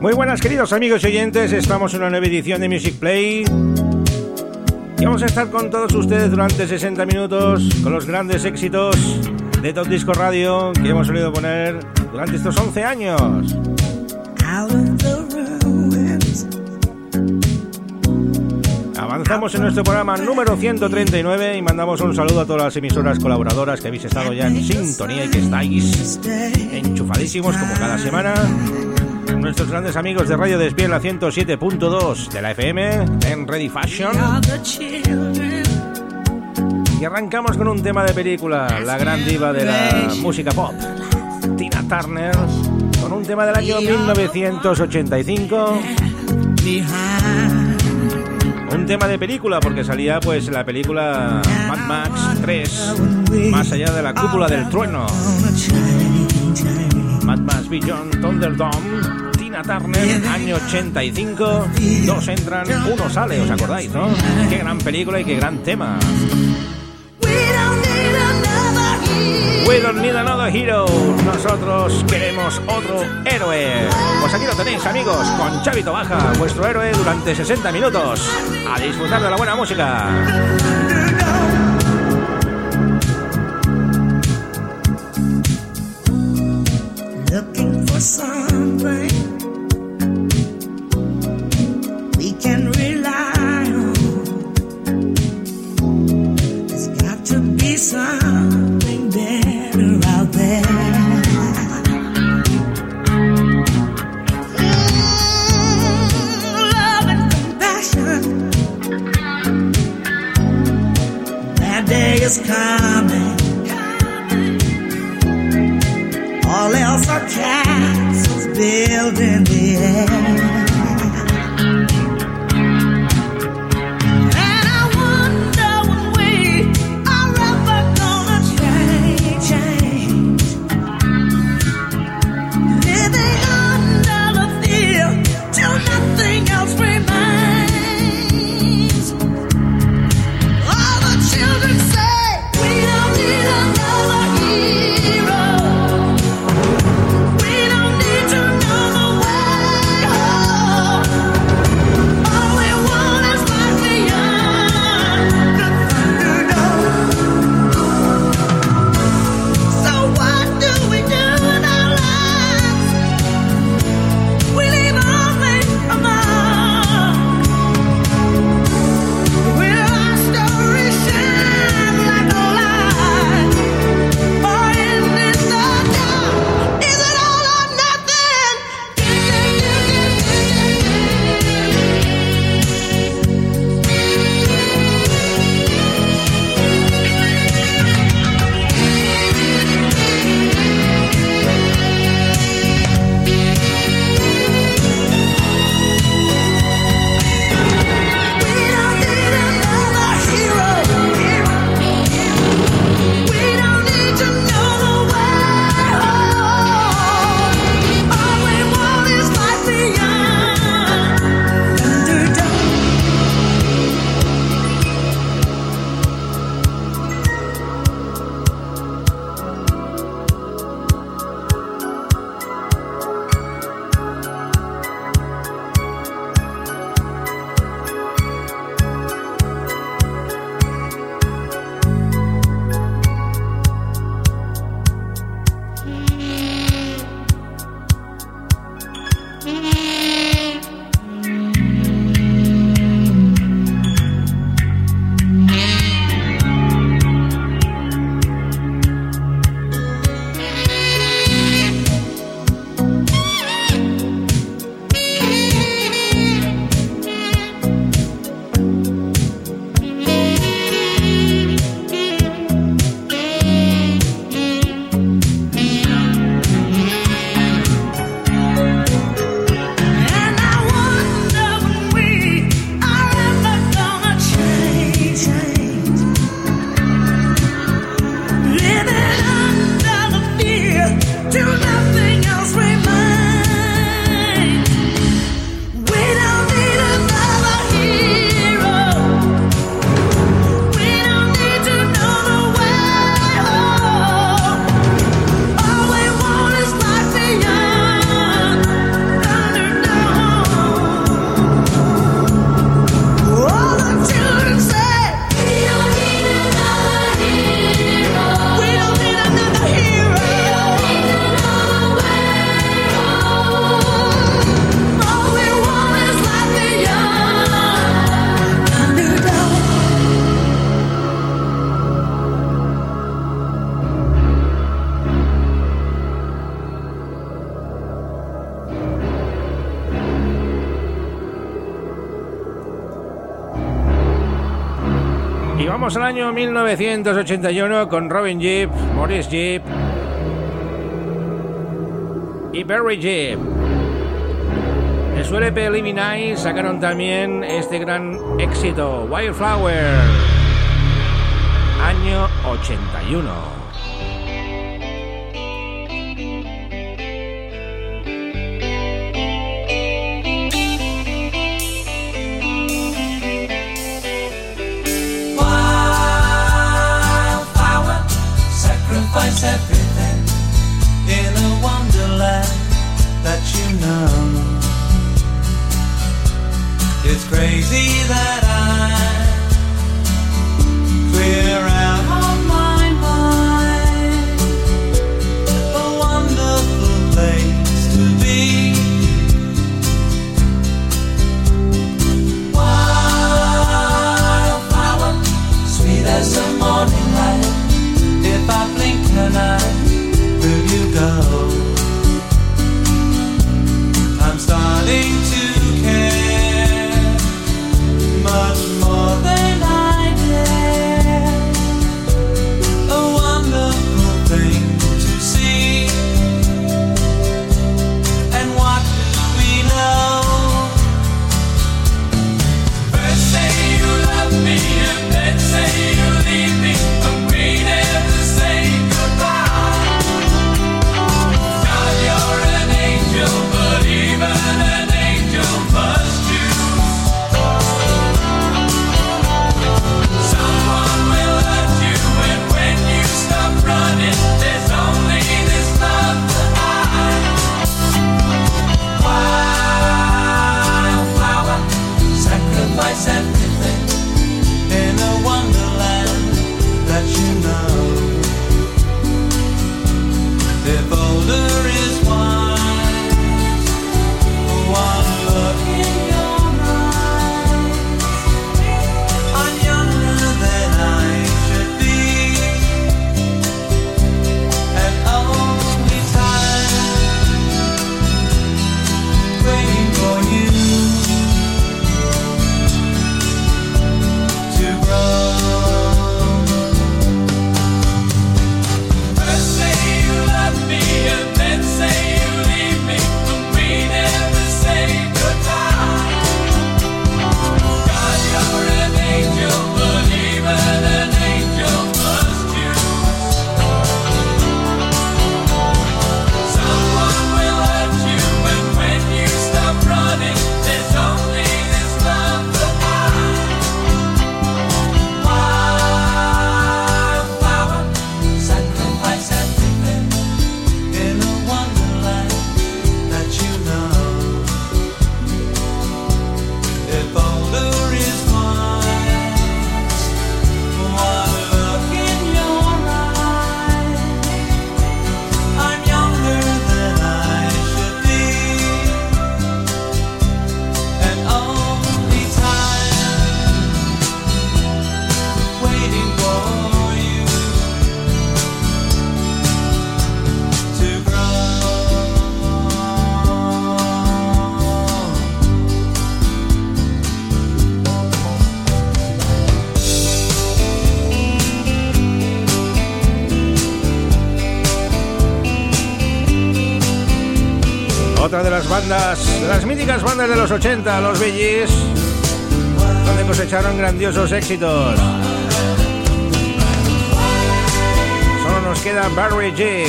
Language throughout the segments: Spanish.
Muy buenas queridos amigos y oyentes, estamos en una nueva edición de Music Play. Y vamos a estar con todos ustedes durante 60 minutos con los grandes éxitos de Top Disco Radio que hemos solido poner durante estos 11 años. Avanzamos en nuestro programa número 139 y mandamos un saludo a todas las emisoras colaboradoras que habéis estado ya en sintonía y que estáis enchufadísimos como cada semana nuestros grandes amigos de Radio Despiel la 107.2 de la FM en Ready Fashion. Y arrancamos con un tema de película, la gran diva de la música pop, Tina Turner, con un tema del año 1985. Un tema de película porque salía pues la película Mad Max 3, más allá de la cúpula del trueno. Mad Max Beyond Thunderdome Turner, año 85. Dos entran, uno sale, ¿os acordáis, no? Qué gran película y qué gran tema. We don't need another hero. Nosotros queremos otro héroe. Pues aquí lo tenéis, amigos, con Chavito Baja, vuestro héroe durante 60 minutos. A disfrutar de la buena música. Vamos al año 1981 con Robin Jeep, Morris Jeep y Barry Jeep. En su LP Living Eyes sacaron también este gran éxito, Wildflower, año 81. That you know. It's crazy that I las míticas bandas de los 80, los Gees, donde cosecharon grandiosos éxitos. Solo nos queda Barry Jeep,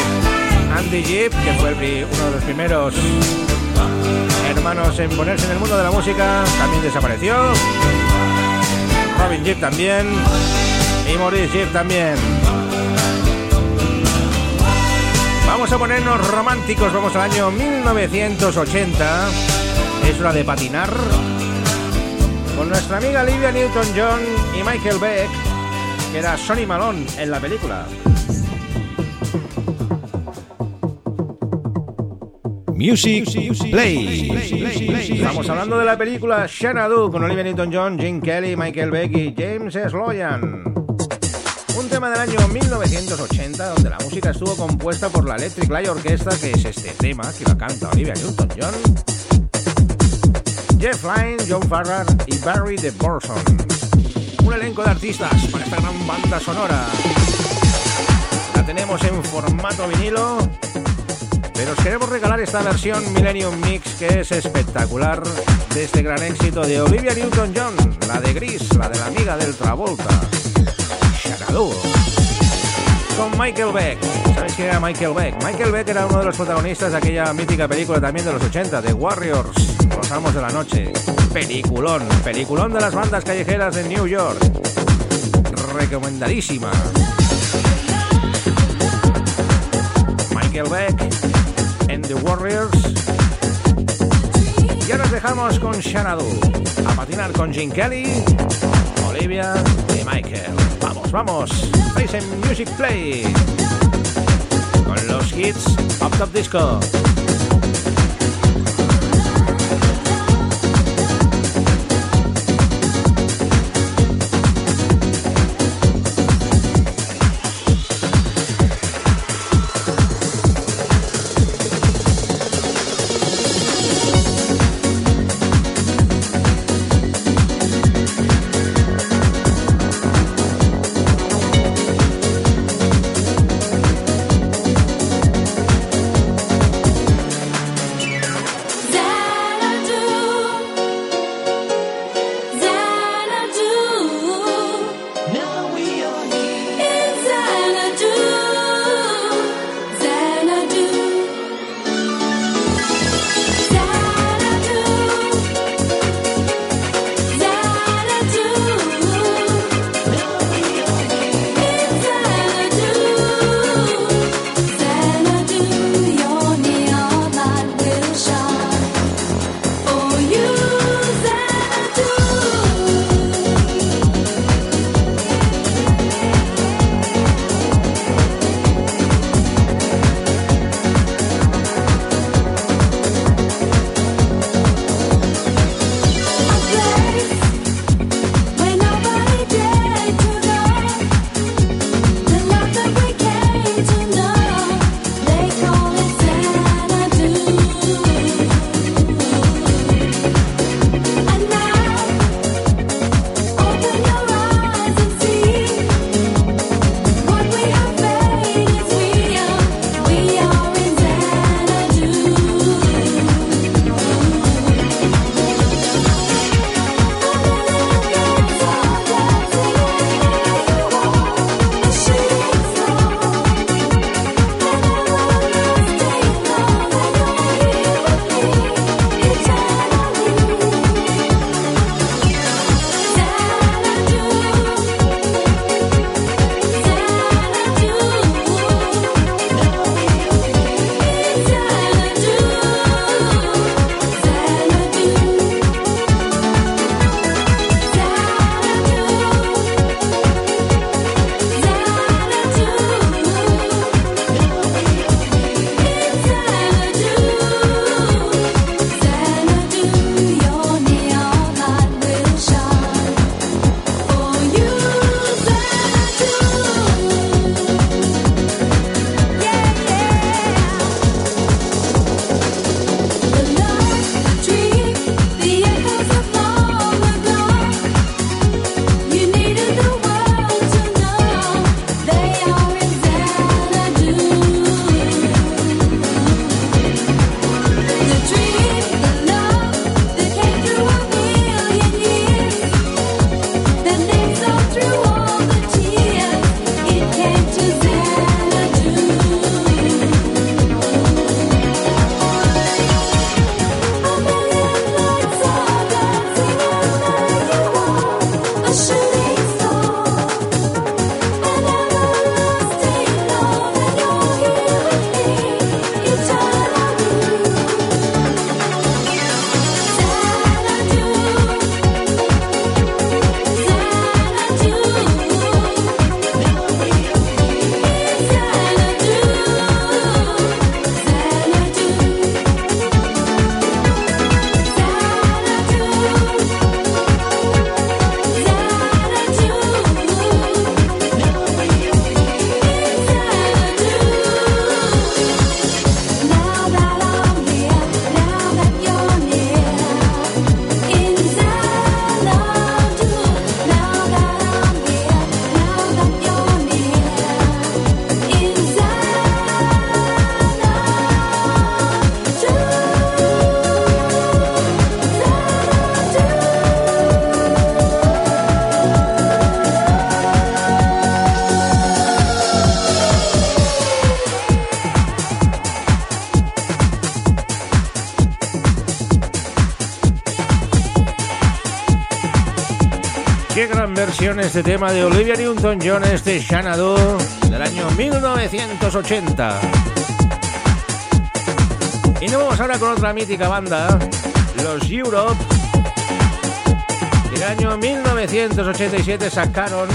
Andy Jeep, que fue uno de los primeros hermanos en ponerse en el mundo de la música, también desapareció. Robin Jeep también. Y Maurice Jeep también. Vamos a ponernos románticos, vamos al año 1980. Es hora de patinar. Con nuestra amiga Olivia Newton-John y Michael Beck, que era Sonny Malone en la película. Music Play. Estamos hablando de la película Xanadu con Olivia Newton-John, Jim Kelly, Michael Beck y James Sloyan. Un tema del año 1980 donde la música estuvo compuesta por la Electric Light Orchestra, que es este tema que la canta Olivia Newton-John, Jeff Lynne, John Farrar y Barry de Borson. un elenco de artistas para esta gran banda sonora. La tenemos en formato vinilo, pero os queremos regalar esta versión Millennium Mix que es espectacular de este gran éxito de Olivia Newton-John, la de Gris, la de la amiga del Travolta, Shakadoo con Michael Beck. ¿Sabes quién era Michael Beck? Michael Beck era uno de los protagonistas de aquella mítica película también de los 80, de Warriors, Los Amos de la Noche. Peliculón, peliculón de las bandas callejeras de New York. Recomendadísima. Michael Beck en The Warriors. Ya nos dejamos con Shanadu. A patinar con Jim Kelly, Olivia y Michael. Vamos, vamos. En Music Play. Con los hits Up Top Disco. Versión este tema de Olivia Newton-John, este Xanadu del año 1980. Y nos vamos ahora con otra mítica banda, los Europe. El año 1987 sacaron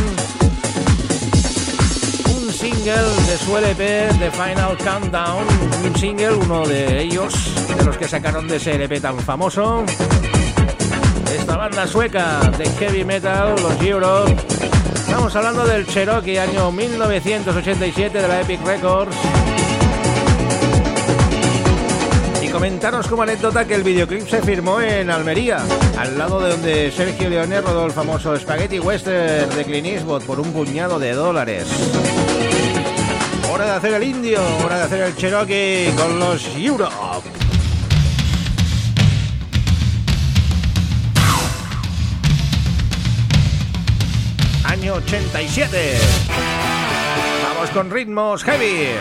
un single de su LP The Final Countdown, un single, uno de ellos, de los que sacaron de ese LP tan famoso esta banda sueca de heavy metal, los Europe. Estamos hablando del Cherokee, año 1987 de la Epic Records. Y comentaros como anécdota que el videoclip se firmó en Almería, al lado de donde Sergio Leone rodó el famoso Spaghetti Western de Clint Eastwood por un puñado de dólares. Hora de hacer el indio, hora de hacer el Cherokee con los Europe. Año 87. Vamos con ritmos heavy.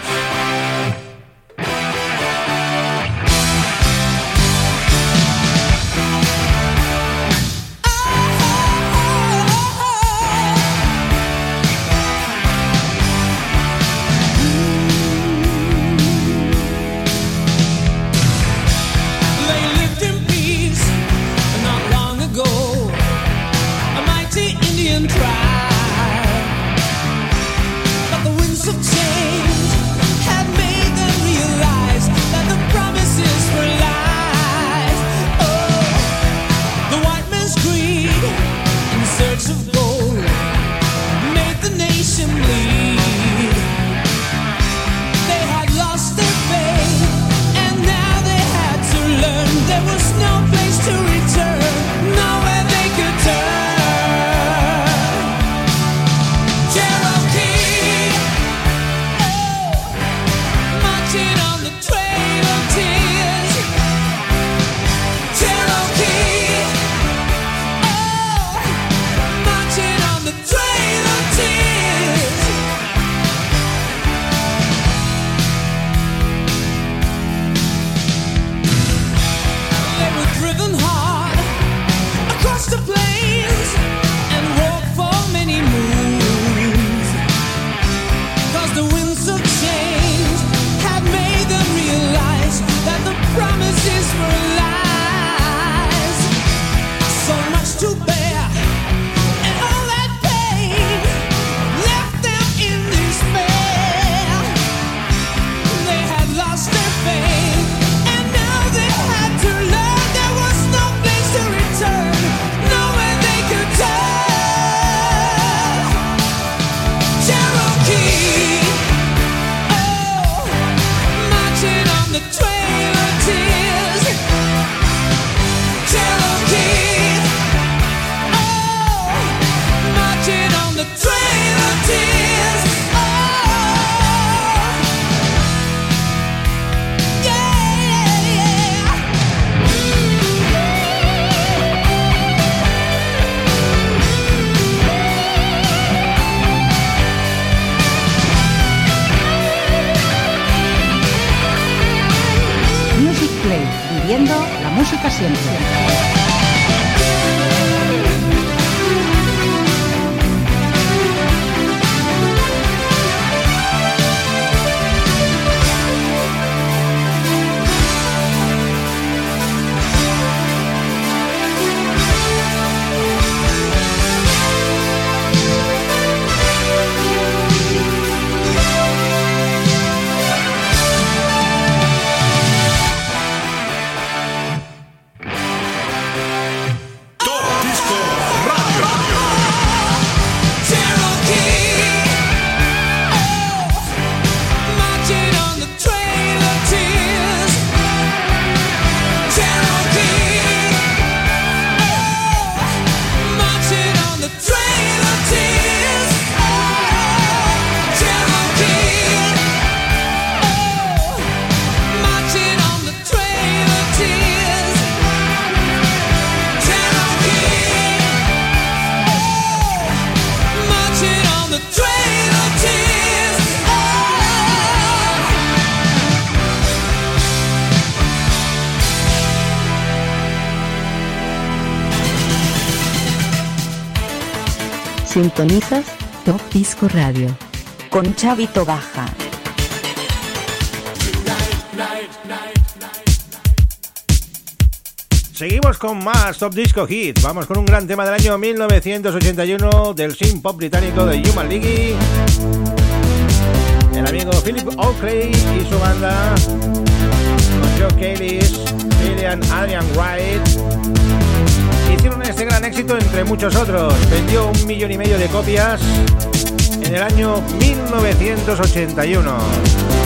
Sintonizas Top Disco Radio con Chavito Baja. Seguimos con más Top Disco Hits. Vamos con un gran tema del año 1981 del synth pop británico de Human League. El amigo Philip Oakley y su banda Joe Adrian Wright hicieron este gran éxito entre muchos otros. Vendió un millón y medio de copias en el año 1981.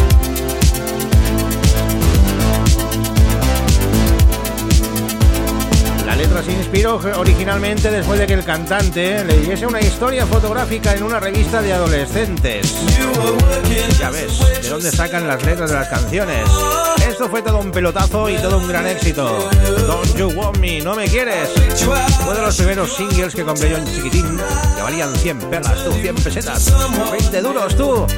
Se inspiró originalmente después de que el cantante leyese una historia fotográfica en una revista de adolescentes. Ya ves, de dónde sacan las letras de las canciones. Esto fue todo un pelotazo y todo un gran éxito. Don't You Want Me, No Me Quieres. Fue de los primeros singles que compré yo en chiquitín, que valían 100 perlas, tú, 100 pesetas, 20 duros, tú.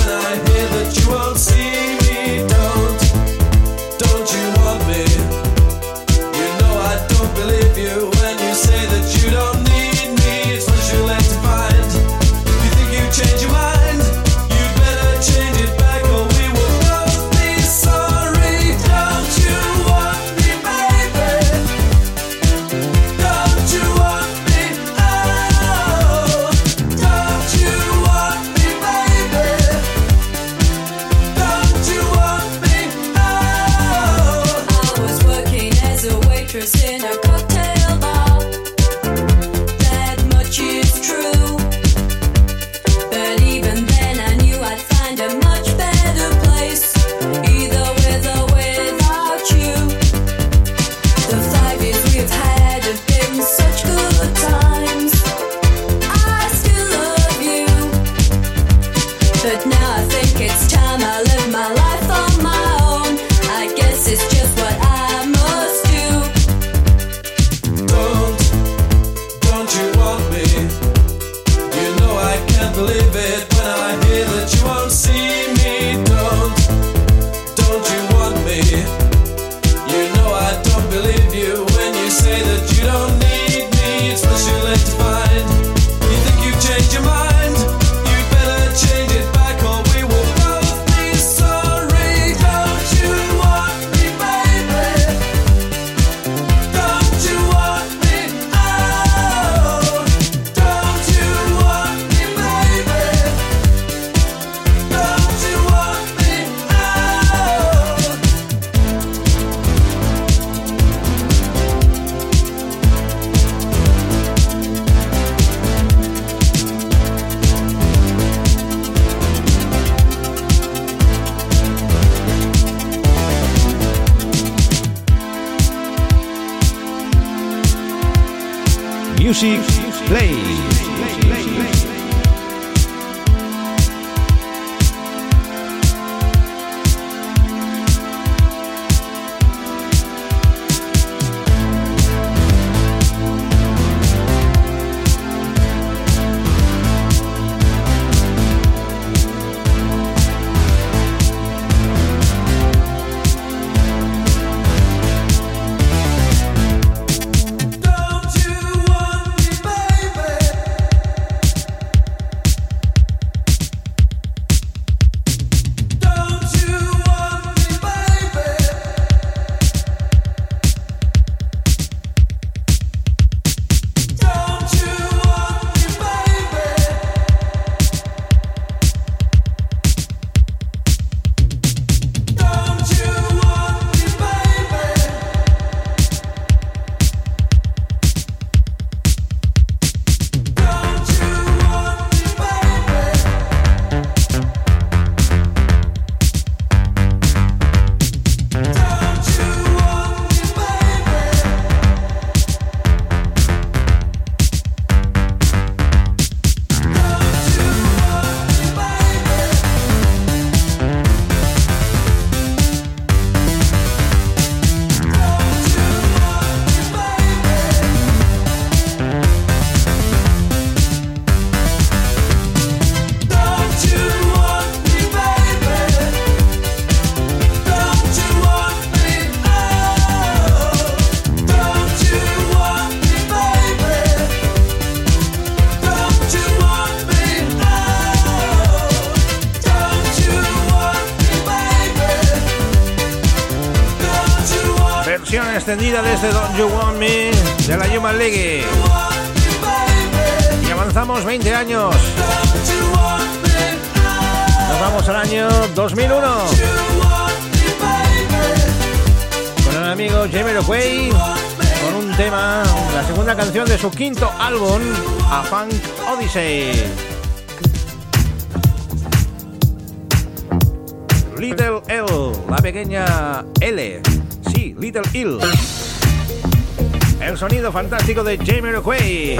de Jamiroquai.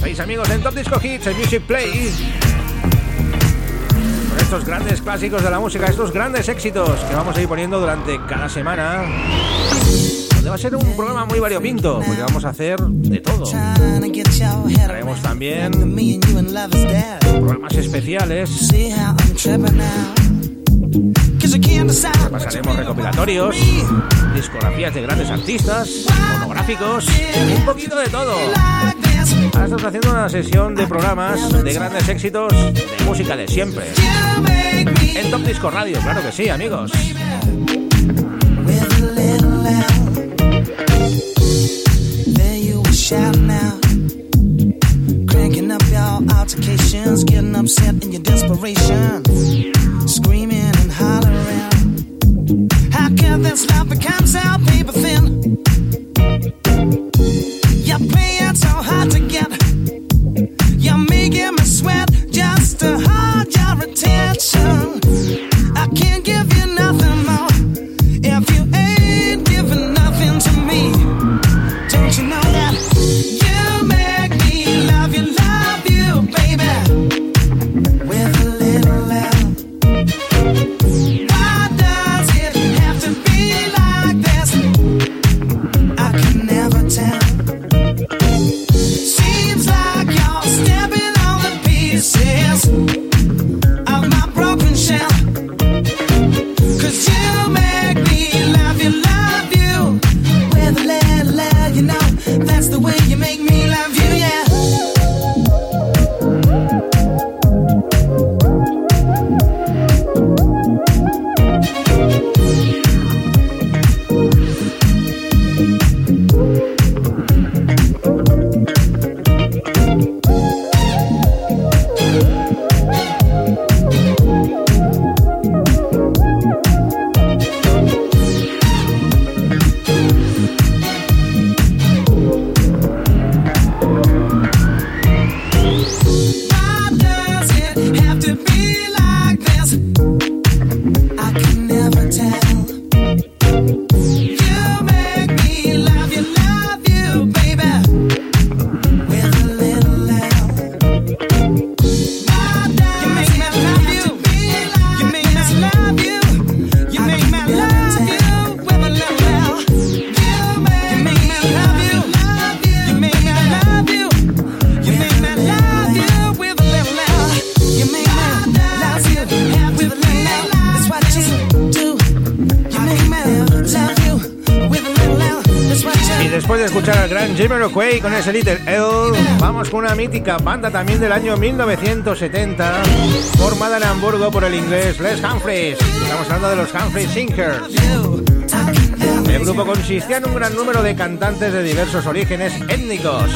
Seis amigos en Top Disco Hits, en Music Play. Con estos grandes clásicos de la música, estos grandes éxitos que vamos a ir poniendo durante cada semana. Donde va a ser un programa muy variopinto, porque vamos a hacer de todo. Haremos también programas especiales. Pasaremos recopilatorios, discografías de grandes artistas, monográficos, un poquito de todo. Ahora estamos haciendo una sesión de programas de grandes éxitos de música de siempre. En Top Disco Radio, claro que sí, amigos. Getting upset in your desperation, screaming this love become so paper thin? Jamiroquai con ese Little L, vamos con una mítica banda también del año 1970, formada en Hamburgo por el inglés Les Humphreys. Estamos hablando de los Humphrey Singers. El grupo consistía en un gran número de cantantes de diversos orígenes étnicos.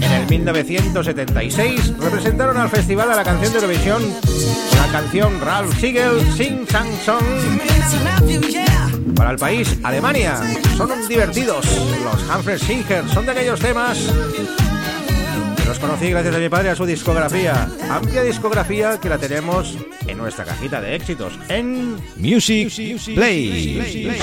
En el 1976 representaron al Festival de la Canción de Eurovisión la canción Ralph Siegel Sing Sang Song. Para el país Alemania. Son divertidos. Los Humphrey Singers son de aquellos temas que los conocí gracias a mi padre a su discografía. Amplia discografía que la tenemos en nuestra cajita de éxitos en Music Play.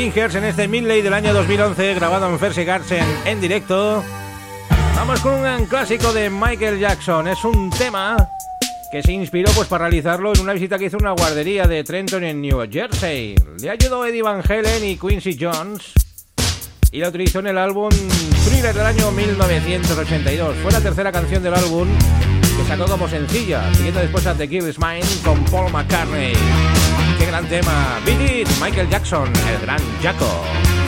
Singers en este Midley del año 2011 grabado en Ferse Garden en directo. Vamos con un clásico de Michael Jackson. Es un tema que se inspiró pues para realizarlo en una visita que hizo una guardería de Trenton en New Jersey. Le ayudó Eddie Van Halen y Quincy Jones y la utilizó en el álbum Thriller del año 1982. Fue la tercera canción del álbum que sacó como sencilla, siguiendo después a The Kill's Mind con Paul McCartney qué gran tema. Billy, Michael Jackson, el gran Jaco.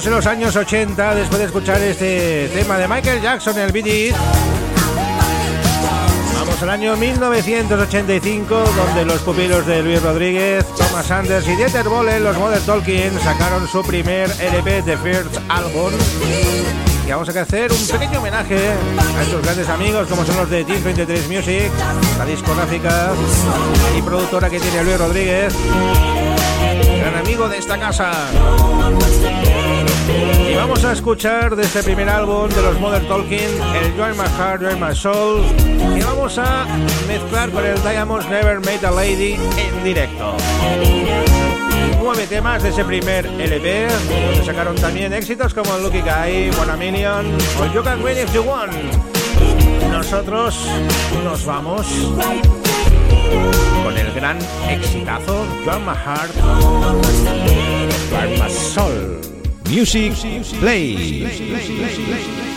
Moviéndonos en los años 80 después de escuchar este tema de Michael Jackson, el Gees. Vamos al año 1985, donde los pupilos de Luis Rodríguez, Thomas Sanders y Dieter Bohlen, los Modern Talking, sacaron su primer LP de First Album. Y vamos a hacer un pequeño homenaje a estos grandes amigos, como son los de Team 23 Music, la discográfica y productora que tiene Luis Rodríguez, gran amigo de esta casa. Y vamos a escuchar de este primer álbum de los Modern Talking, el Join My Heart, Join My Soul, y vamos a mezclar con el Diamonds Never Made a Lady en directo. Nueve temas de ese primer LP, donde sacaron también éxitos como Lucky Guy, One Million o You Can Win If You Want. Nosotros nos vamos con el gran exitazo Join My Heart, Join My Soul. Music Play.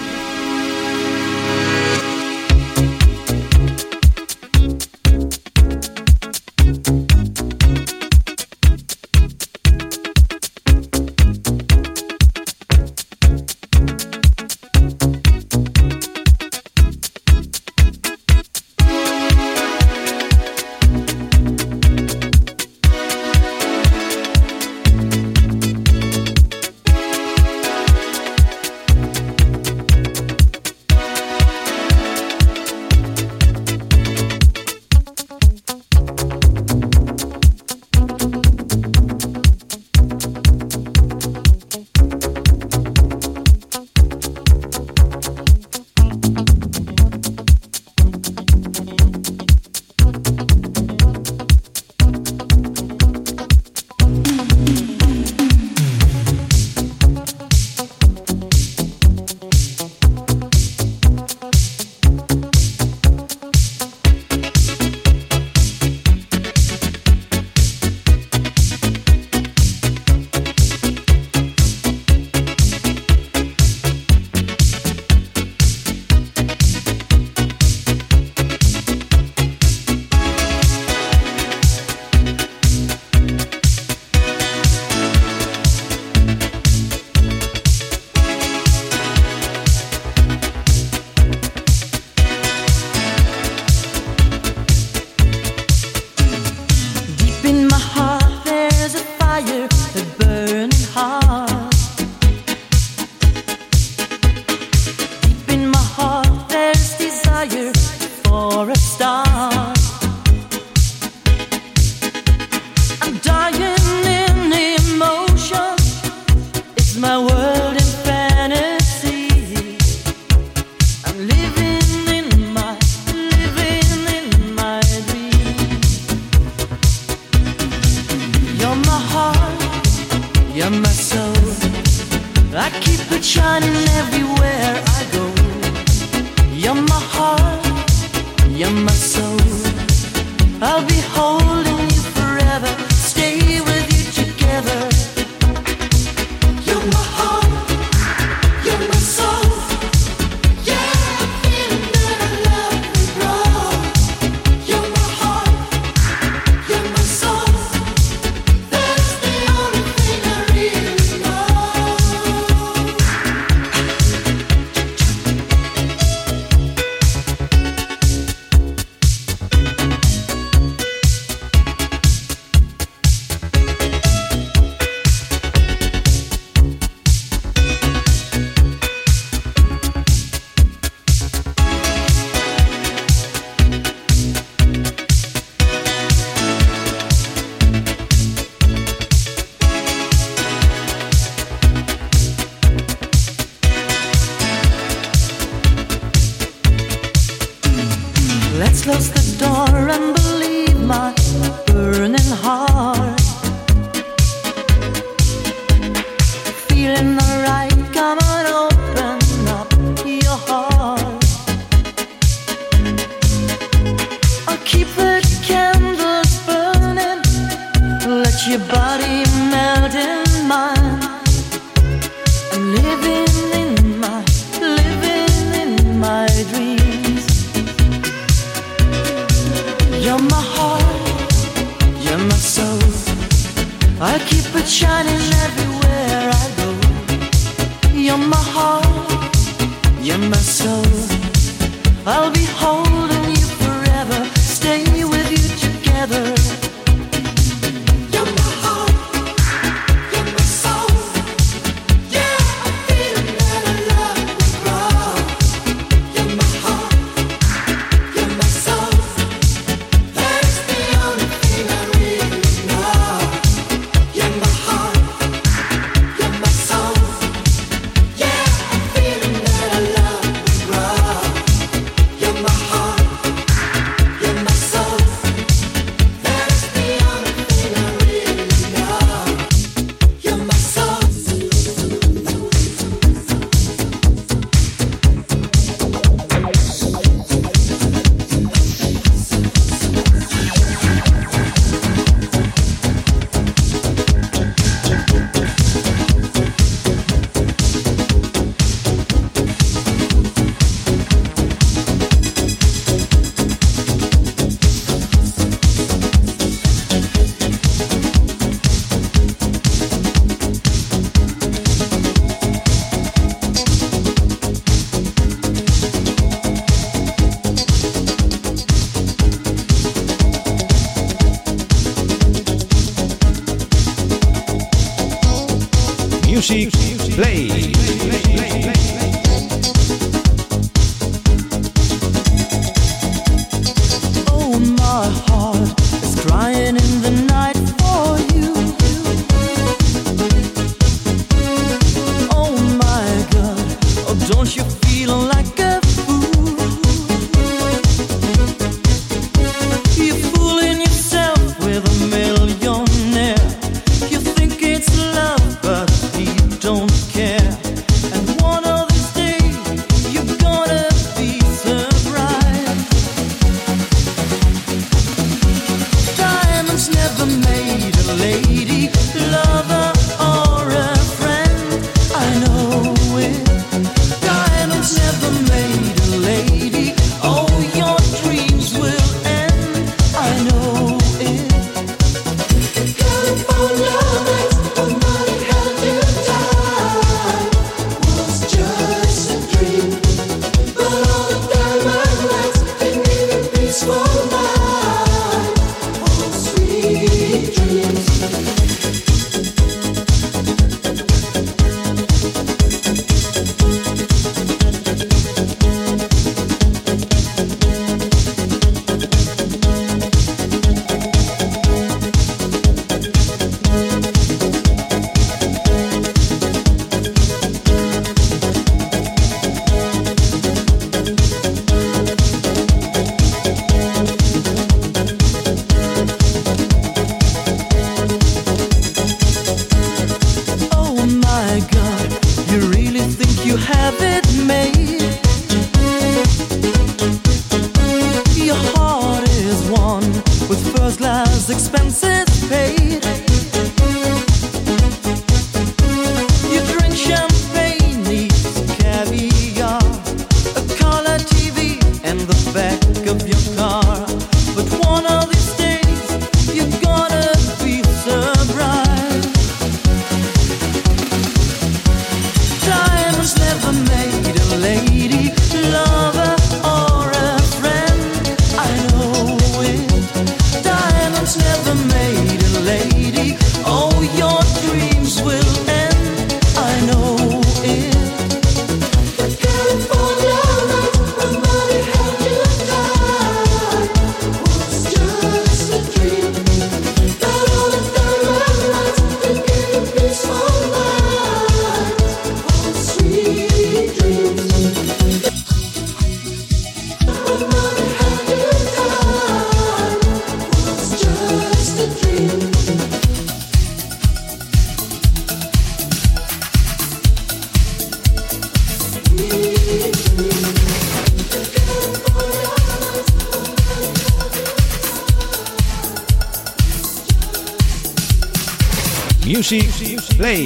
Music Play.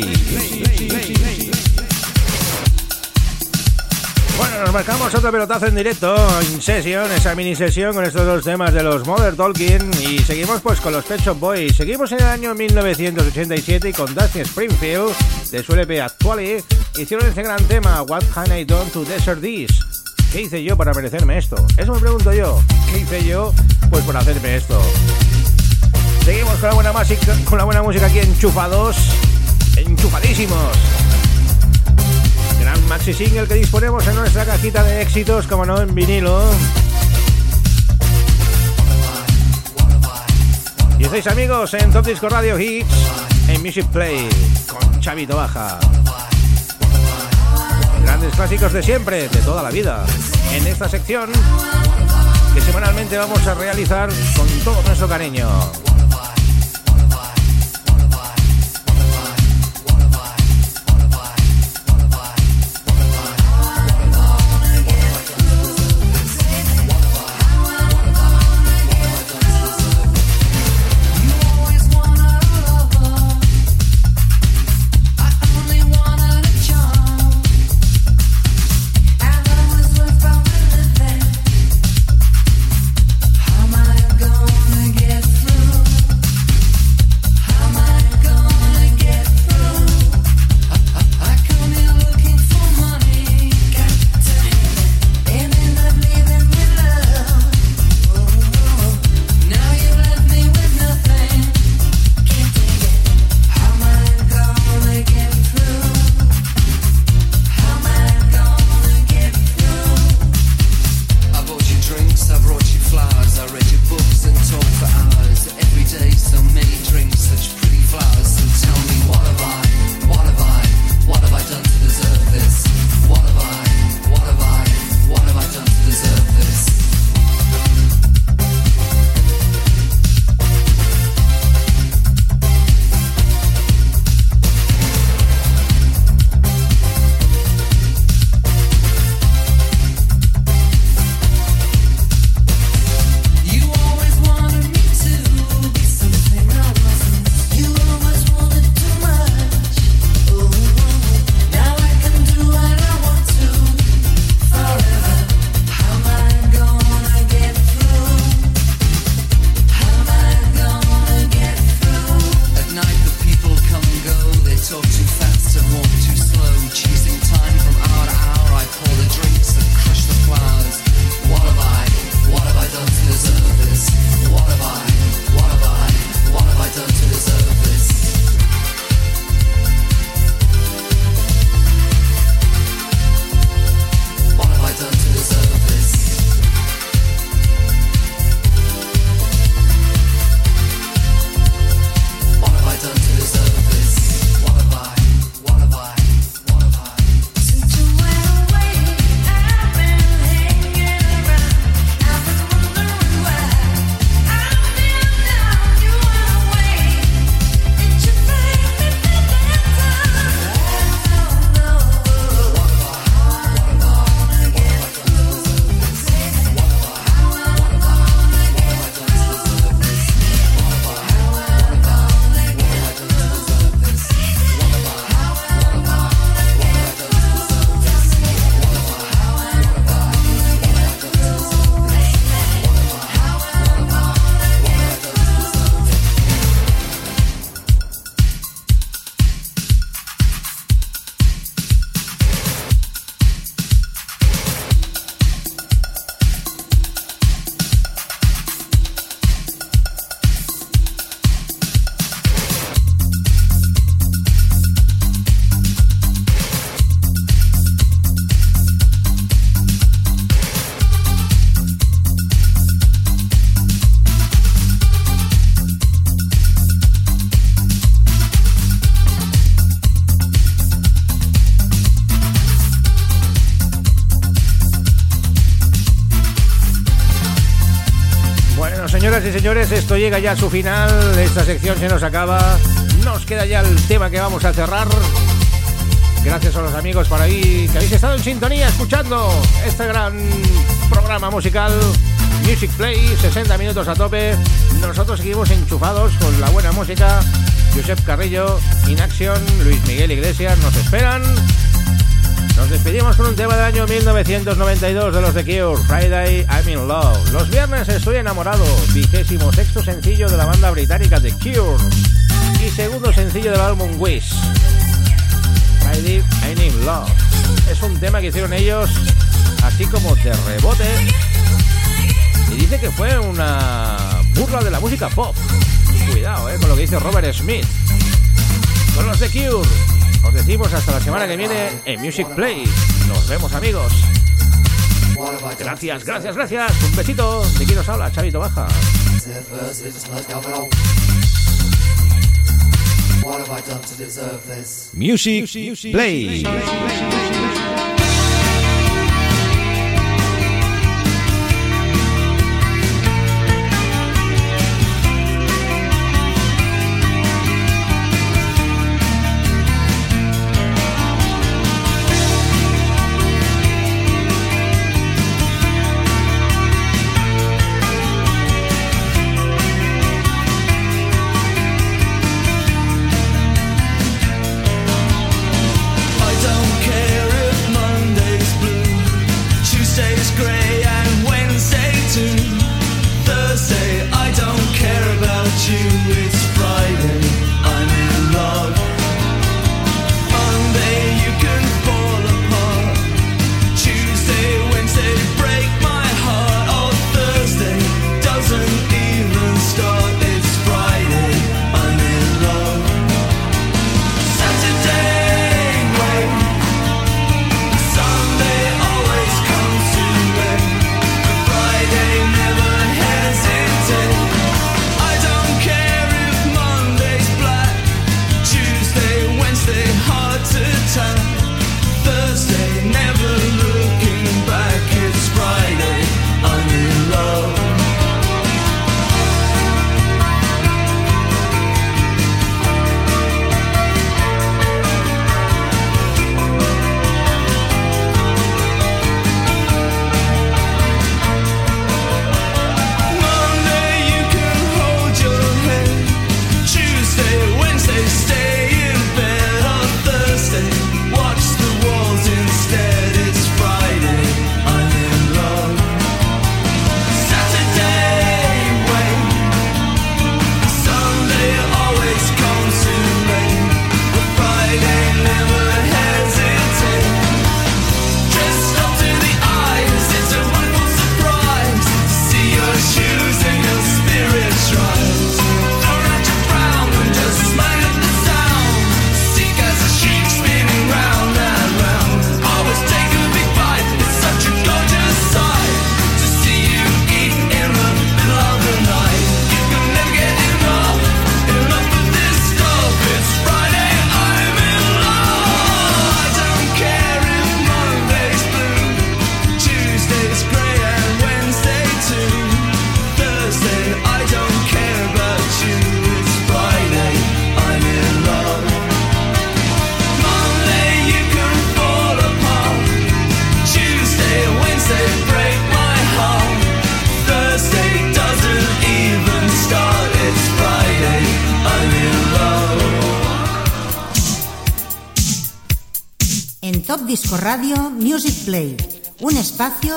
Bueno, nos marcamos otro pelotazo en directo, en sesión, esa mini sesión con estos dos temas de los Mother Talking y seguimos pues con los Pet Shop Boys. Seguimos en el año 1987 y con Dusty Springfield de su LP Actually ¿eh? hicieron ese gran tema What Can I Done to Desert This? ¿Qué hice yo para merecerme esto? Eso me pregunto yo. ¿Qué hice yo pues por hacerme esto? Seguimos con la buena música, con la buena música aquí enchufados, enchufadísimos. Gran maxi single que disponemos en nuestra cajita de éxitos, como no en vinilo. Y estáis amigos en Top Disco Radio Hits, en Music Play, con Chavito Baja. Grandes clásicos de siempre, de toda la vida. En esta sección que semanalmente vamos a realizar con todo nuestro cariño. Señores, esto llega ya a su final. Esta sección se nos acaba. Nos queda ya el tema que vamos a cerrar. Gracias a los amigos por ahí que habéis estado en sintonía escuchando este gran programa musical Music Play, 60 minutos a tope. Nosotros seguimos enchufados con la buena música. Josep Carrillo, Inaction, Luis Miguel Iglesias nos esperan. Nos despedimos con un tema del año 1992 de los The Cure, Friday I'm in Love. Los viernes estoy enamorado, vigésimo sexto sencillo de la banda británica The Cure y segundo sencillo del álbum Wish. Friday I'm in Love. Es un tema que hicieron ellos así como de rebote y dice que fue una burla de la música pop. Cuidado, eh, con lo que dice Robert Smith. Con los The Cure. Os decimos hasta la semana que viene en Music Play. Nos vemos amigos. Gracias, gracias, gracias. Un besito. De quién nos habla, Chavito Baja. Music, Play.